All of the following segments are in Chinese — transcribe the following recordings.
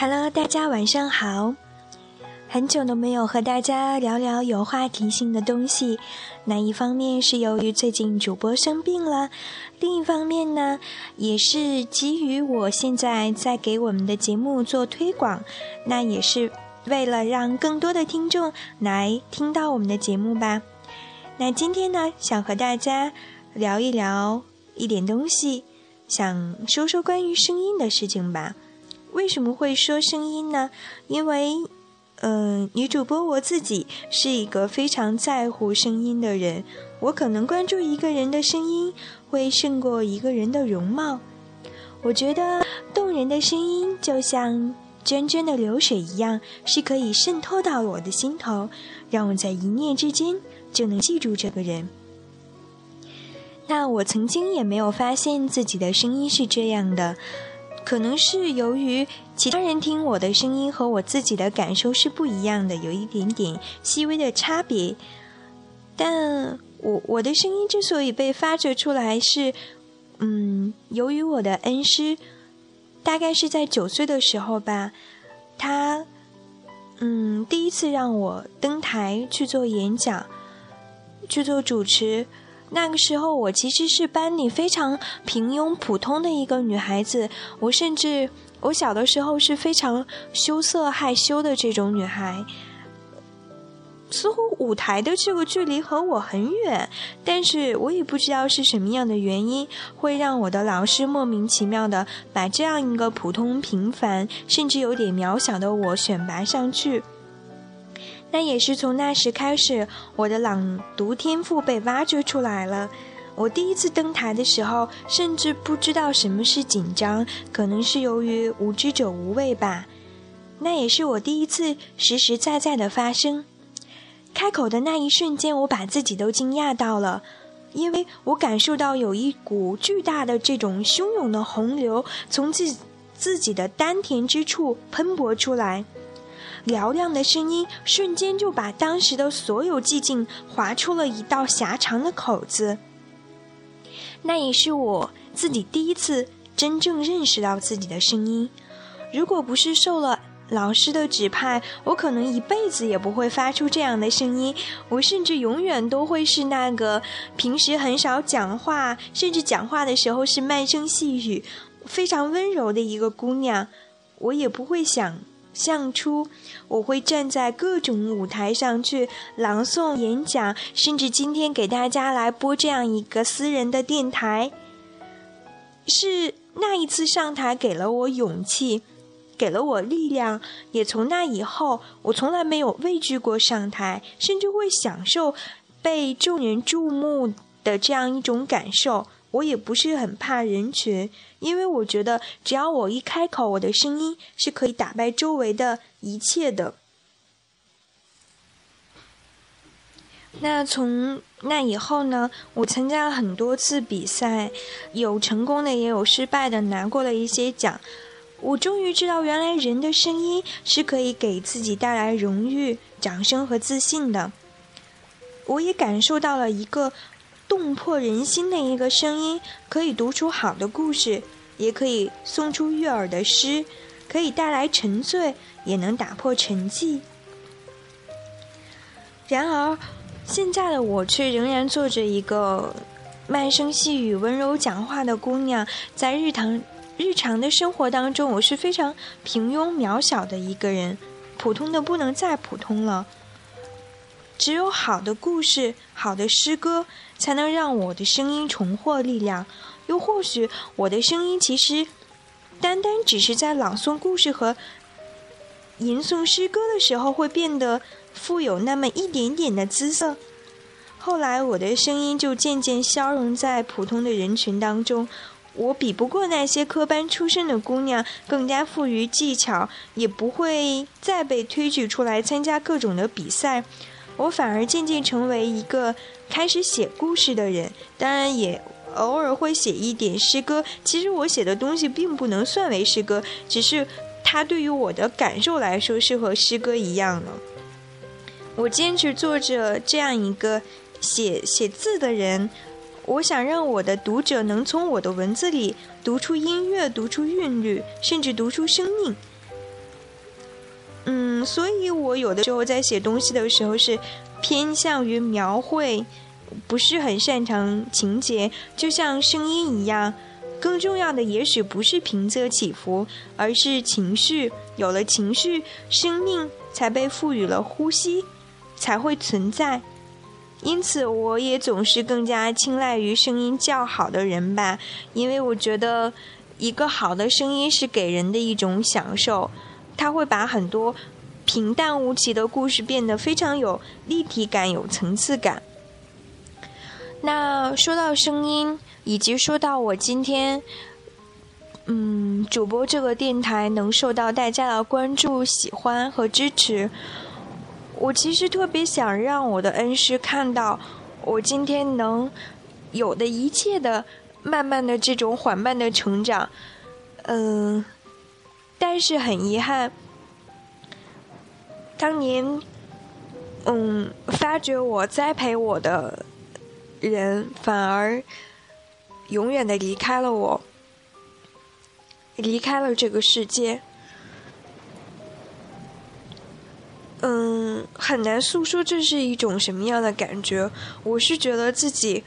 Hello，大家晚上好。很久都没有和大家聊聊有话题性的东西。那一方面是由于最近主播生病了，另一方面呢，也是基于我现在在给我们的节目做推广，那也是为了让更多的听众来听到我们的节目吧。那今天呢，想和大家聊一聊一点东西，想说说关于声音的事情吧。为什么会说声音呢？因为。嗯，女主播我自己是一个非常在乎声音的人，我可能关注一个人的声音会胜过一个人的容貌。我觉得动人的声音就像涓涓的流水一样，是可以渗透到我的心头，让我在一念之间就能记住这个人。那我曾经也没有发现自己的声音是这样的。可能是由于其他人听我的声音和我自己的感受是不一样的，有一点点细微的差别。但我我的声音之所以被发掘出来，是嗯，由于我的恩师，大概是在九岁的时候吧，他嗯第一次让我登台去做演讲，去做主持。那个时候，我其实是班里非常平庸普通的一个女孩子。我甚至，我小的时候是非常羞涩害羞的这种女孩。似乎舞台的这个距离和我很远，但是我也不知道是什么样的原因，会让我的老师莫名其妙的把这样一个普通平凡，甚至有点渺小的我选拔上去。那也是从那时开始，我的朗读天赋被挖掘出来了。我第一次登台的时候，甚至不知道什么是紧张，可能是由于无知者无畏吧。那也是我第一次实实在在的发声。开口的那一瞬间，我把自己都惊讶到了，因为我感受到有一股巨大的这种汹涌的洪流从自自己的丹田之处喷薄出来。嘹亮的声音瞬间就把当时的所有寂静划出了一道狭长的口子。那也是我自己第一次真正认识到自己的声音。如果不是受了老师的指派，我可能一辈子也不会发出这样的声音。我甚至永远都会是那个平时很少讲话，甚至讲话的时候是慢声细语、非常温柔的一个姑娘。我也不会想。像出，我会站在各种舞台上去朗诵、演讲，甚至今天给大家来播这样一个私人的电台。是那一次上台给了我勇气，给了我力量，也从那以后，我从来没有畏惧过上台，甚至会享受被众人注目的这样一种感受。我也不是很怕人群，因为我觉得只要我一开口，我的声音是可以打败周围的一切的。那从那以后呢，我参加了很多次比赛，有成功的，也有失败的，拿过了一些奖。我终于知道，原来人的声音是可以给自己带来荣誉、掌声和自信的。我也感受到了一个。动魄人心的一个声音，可以读出好的故事，也可以送出悦耳的诗，可以带来沉醉，也能打破沉寂。然而，现在的我却仍然做着一个慢声细语、温柔讲话的姑娘，在日常日常的生活当中，我是非常平庸渺小的一个人，普通的不能再普通了。只有好的故事、好的诗歌，才能让我的声音重获力量。又或许，我的声音其实单单只是在朗诵故事和吟诵诗歌的时候，会变得富有那么一点点的姿色。后来，我的声音就渐渐消融在普通的人群当中。我比不过那些科班出身的姑娘，更加富于技巧，也不会再被推举出来参加各种的比赛。我反而渐渐成为一个开始写故事的人，当然也偶尔会写一点诗歌。其实我写的东西并不能算为诗歌，只是它对于我的感受来说是和诗歌一样的。我坚持做着这样一个写写字的人，我想让我的读者能从我的文字里读出音乐，读出韵律，甚至读出生命。嗯，所以我有的时候在写东西的时候是偏向于描绘，不是很擅长情节，就像声音一样。更重要的也许不是平仄起伏，而是情绪。有了情绪，生命才被赋予了呼吸，才会存在。因此，我也总是更加青睐于声音较好的人吧，因为我觉得一个好的声音是给人的一种享受，它会把很多平淡无奇的故事变得非常有立体感、有层次感。那说到声音，以及说到我今天，嗯，主播这个电台能受到大家的关注、喜欢和支持。我其实特别想让我的恩师看到，我今天能有的一切的慢慢的这种缓慢的成长，嗯，但是很遗憾，当年，嗯，发掘我、栽培我的人，反而永远的离开了我，离开了这个世界。嗯，很难诉说这是一种什么样的感觉。我是觉得自己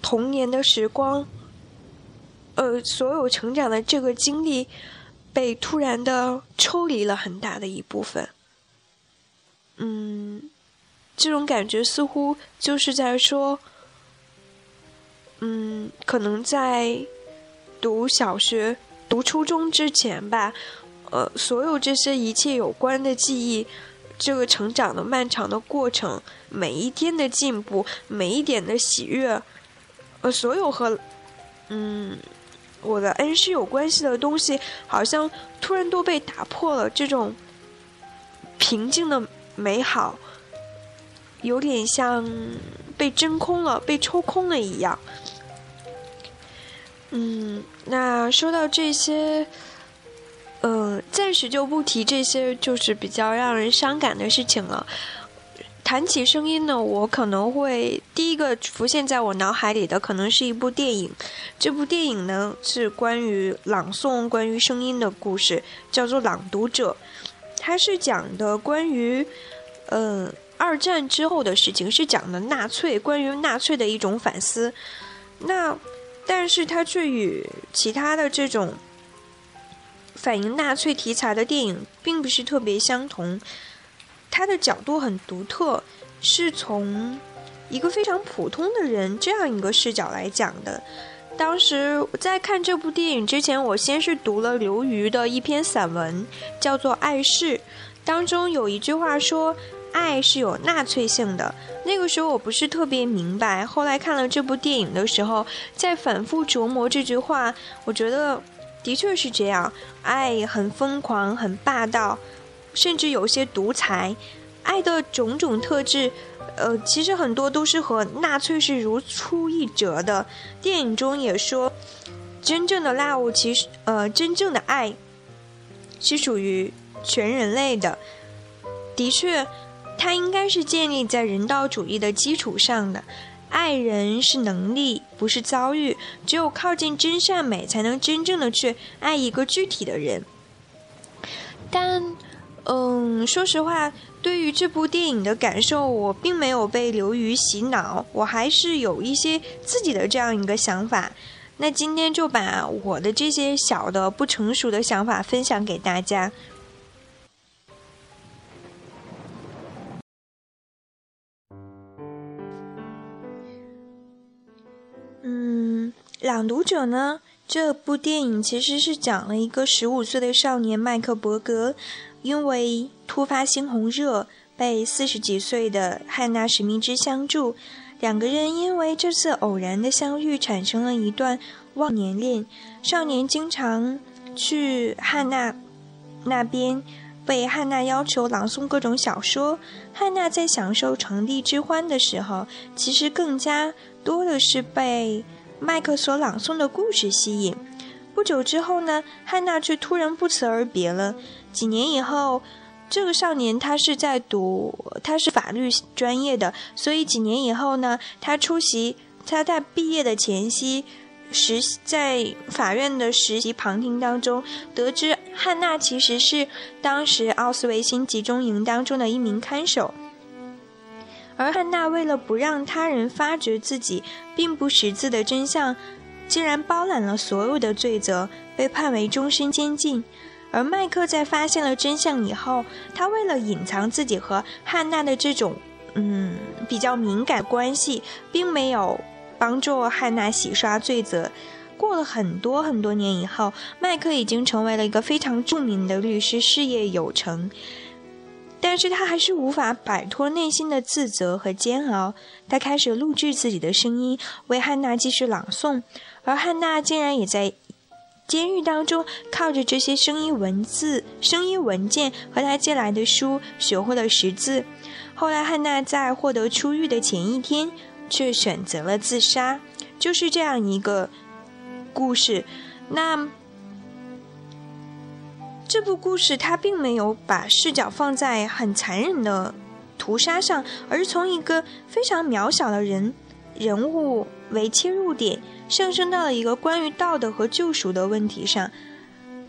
童年的时光，呃，所有成长的这个经历，被突然的抽离了很大的一部分。嗯，这种感觉似乎就是在说，嗯，可能在读小学、读初中之前吧。呃，所有这些一切有关的记忆，这个成长的漫长的过程，每一天的进步，每一点的喜悦，呃，所有和嗯我的恩师有关系的东西，好像突然都被打破了。这种平静的美好，有点像被真空了、被抽空了一样。嗯，那说到这些。嗯，暂时就不提这些，就是比较让人伤感的事情了。谈起声音呢，我可能会第一个浮现在我脑海里的，可能是一部电影。这部电影呢，是关于朗诵、关于声音的故事，叫做《朗读者》。它是讲的关于，嗯，二战之后的事情，是讲的纳粹，关于纳粹的一种反思。那，但是它却与其他的这种。反映纳粹题材的电影并不是特别相同，它的角度很独特，是从一个非常普通的人这样一个视角来讲的。当时在看这部电影之前，我先是读了刘瑜的一篇散文，叫做《爱是》，当中有一句话说：“爱是有纳粹性的。”那个时候我不是特别明白，后来看了这部电影的时候，在反复琢磨这句话，我觉得。的确是这样，爱很疯狂，很霸道，甚至有些独裁。爱的种种特质，呃，其实很多都是和纳粹是如出一辙的。电影中也说，真正的 love 其实，呃，真正的爱是属于全人类的。的确，它应该是建立在人道主义的基础上的。爱人是能力，不是遭遇。只有靠近真善美，才能真正的去爱一个具体的人。但，嗯，说实话，对于这部电影的感受，我并没有被流于洗脑，我还是有一些自己的这样一个想法。那今天就把我的这些小的不成熟的想法分享给大家。嗯朗读者呢？这部电影其实是讲了一个十五岁的少年麦克伯格，因为突发猩红热被四十几岁的汉娜史密兹相助。两个人因为这次偶然的相遇，产生了一段忘年恋。少年经常去汉娜那边，被汉娜要求朗诵各种小说。汉娜在享受成帝之欢的时候，其实更加多的是被。麦克所朗诵的故事吸引。不久之后呢，汉娜却突然不辞而别了。几年以后，这个少年他是在读，他是法律专业的，所以几年以后呢，他出席他在毕业的前夕，实在法院的实习旁听当中，得知汉娜其实是当时奥斯维辛集中营当中的一名看守，而汉娜为了不让他人发觉自己并不识字的真相，竟然包揽了所有的罪责，被判为终身监禁。而麦克在发现了真相以后，他为了隐藏自己和汉娜的这种嗯比较敏感关系，并没有帮助汉娜洗刷罪责。过了很多很多年以后，麦克已经成为了一个非常著名的律师，事业有成。但是他还是无法摆脱内心的自责和煎熬。他开始录制自己的声音，为汉娜继续朗诵，而汉娜竟然也在。监狱当中，靠着这些声音文字、声音文件和他借来的书，学会了识字。后来，汉娜在获得出狱的前一天，却选择了自杀。就是这样一个故事。那这部故事，它并没有把视角放在很残忍的屠杀上，而是从一个非常渺小的人人物为切入点。上升到了一个关于道德和救赎的问题上。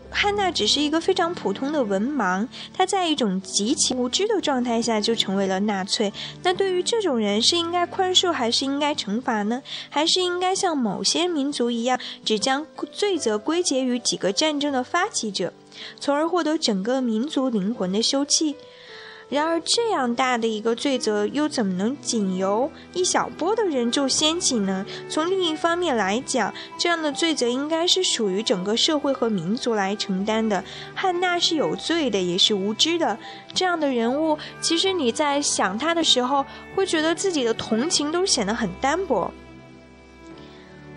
汉娜只是一个非常普通的文盲，她在一种极其无知的状态下就成为了纳粹。那对于这种人，是应该宽恕还是应该惩罚呢？还是应该像某些民族一样，只将罪责归结于几个战争的发起者，从而获得整个民族灵魂的休憩？然而，这样大的一个罪责，又怎么能仅由一小波的人就掀起呢？从另一方面来讲，这样的罪责应该是属于整个社会和民族来承担的。汉娜是有罪的，也是无知的。这样的人物，其实你在想他的时候，会觉得自己的同情都显得很单薄。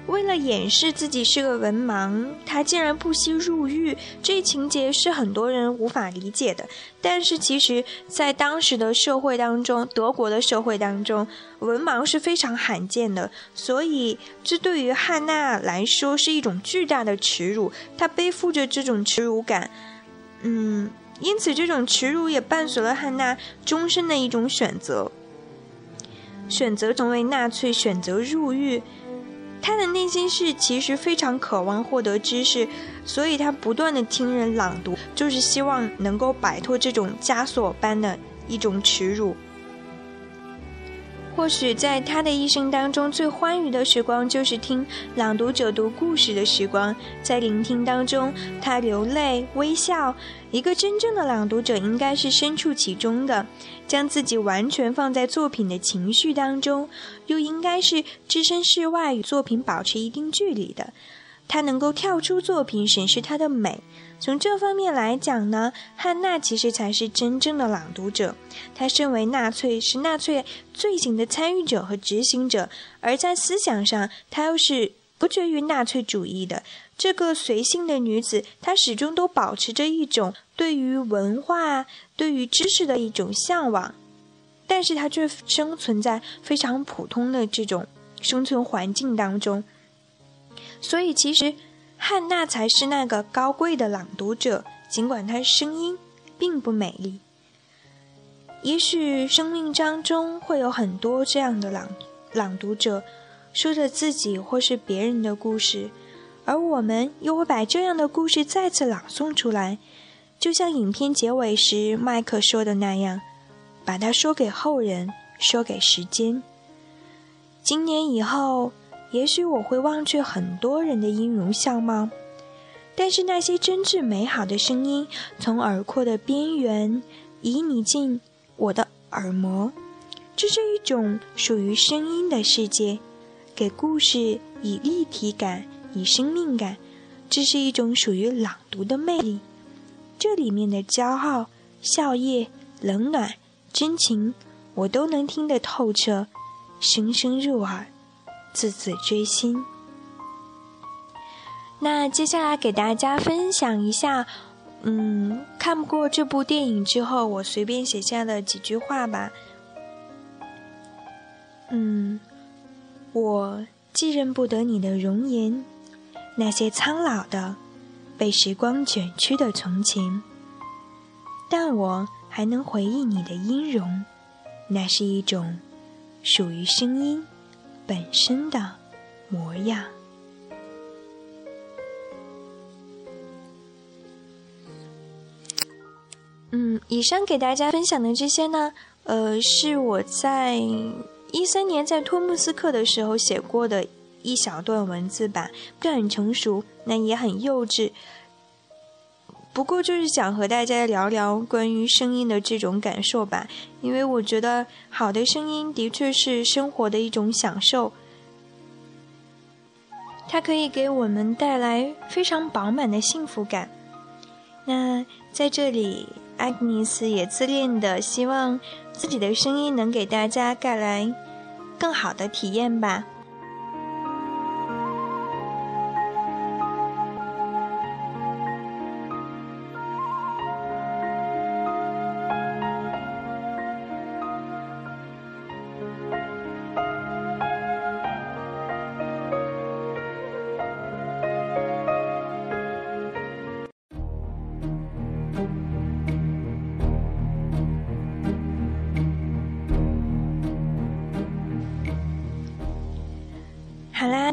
为了掩饰自己是个文盲，他竟然不惜入狱，这情节是很多人无法理解的。但是，其实，在当时的社会当中，德国的社会当中，文盲是非常罕见的，所以这对于汉娜来说是一种巨大的耻辱。她背负着这种耻辱感，嗯，因此这种耻辱也伴随了汉娜终身的一种选择：选择成为纳粹，选择入狱。他的内心是其实非常渴望获得知识，所以他不断的听人朗读，就是希望能够摆脱这种枷锁般的一种耻辱。或许在他的一生当中，最欢愉的时光就是听朗读者读故事的时光。在聆听当中，他流泪、微笑。一个真正的朗读者应该是身处其中的，将自己完全放在作品的情绪当中，又应该是置身事外，与作品保持一定距离的。他能够跳出作品，审视它的美。从这方面来讲呢，汉娜其实才是真正的朗读者。他身为纳粹，是纳粹罪行的参与者和执行者，而在思想上，他又是不绝于纳粹主义的。这个随性的女子，她始终都保持着一种对于文化、对于知识的一种向往，但是她却生存在非常普通的这种生存环境当中。所以，其实。汉娜才是那个高贵的朗读者，尽管她声音并不美丽。也许生命当中会有很多这样的朗朗读者，说着自己或是别人的故事，而我们又会把这样的故事再次朗诵出来，就像影片结尾时麦克说的那样，把它说给后人，说给时间。今年以后。也许我会忘却很多人的音容笑貌，但是那些真挚美好的声音，从耳廓的边缘移你进我的耳膜。这是一种属于声音的世界，给故事以立体感，以生命感。这是一种属于朗读的魅力，这里面的骄傲、笑靥、冷暖、真情，我都能听得透彻，声声入耳。字字锥心。那接下来给大家分享一下，嗯，看不过这部电影之后，我随便写下的几句话吧。嗯，我既认不得你的容颜，那些苍老的、被时光卷曲的从前，但我还能回忆你的音容，那是一种属于声音。本身的模样。嗯，以上给大家分享的这些呢，呃，是我在一三年在托木斯克的时候写过的一小段文字吧，不很成熟，那也很幼稚。不过就是想和大家聊聊关于声音的这种感受吧，因为我觉得好的声音的确是生活的一种享受，它可以给我们带来非常饱满的幸福感。那在这里。艾格尼斯也自恋的希望自己的声音能给大家带来更好的体验吧。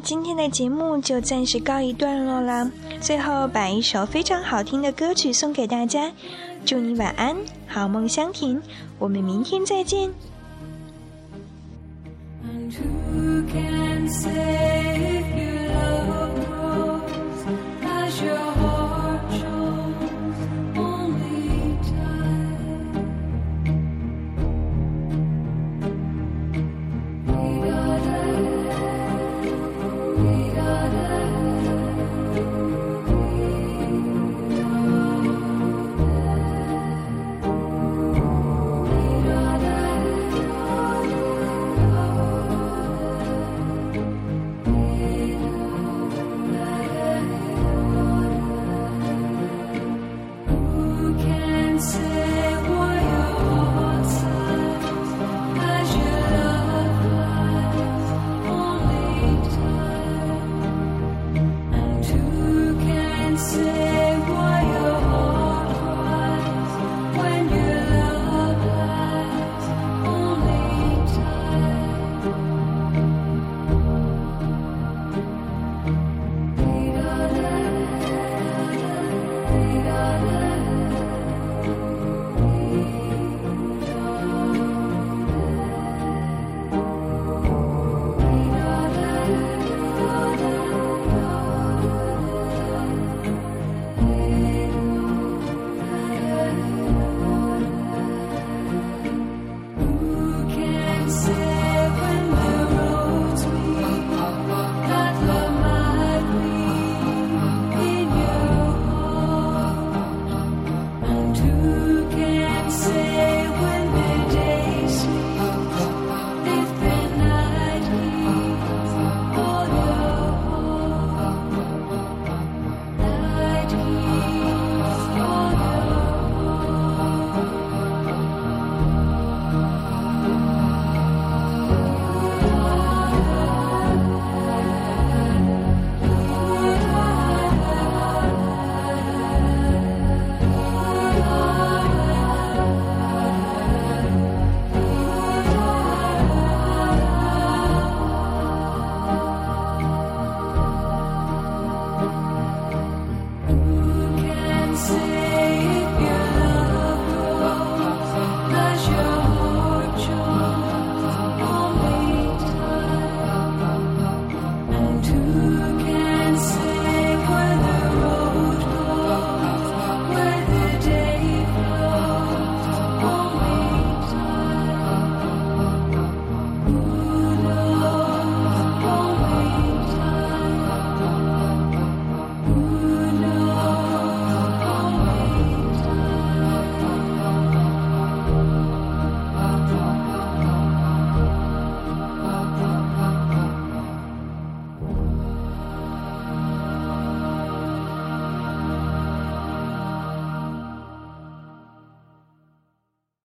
今天的节目就暂时告一段落啦。最后把一首非常好听的歌曲送给大家，祝你晚安，好梦香甜。我们明天再见。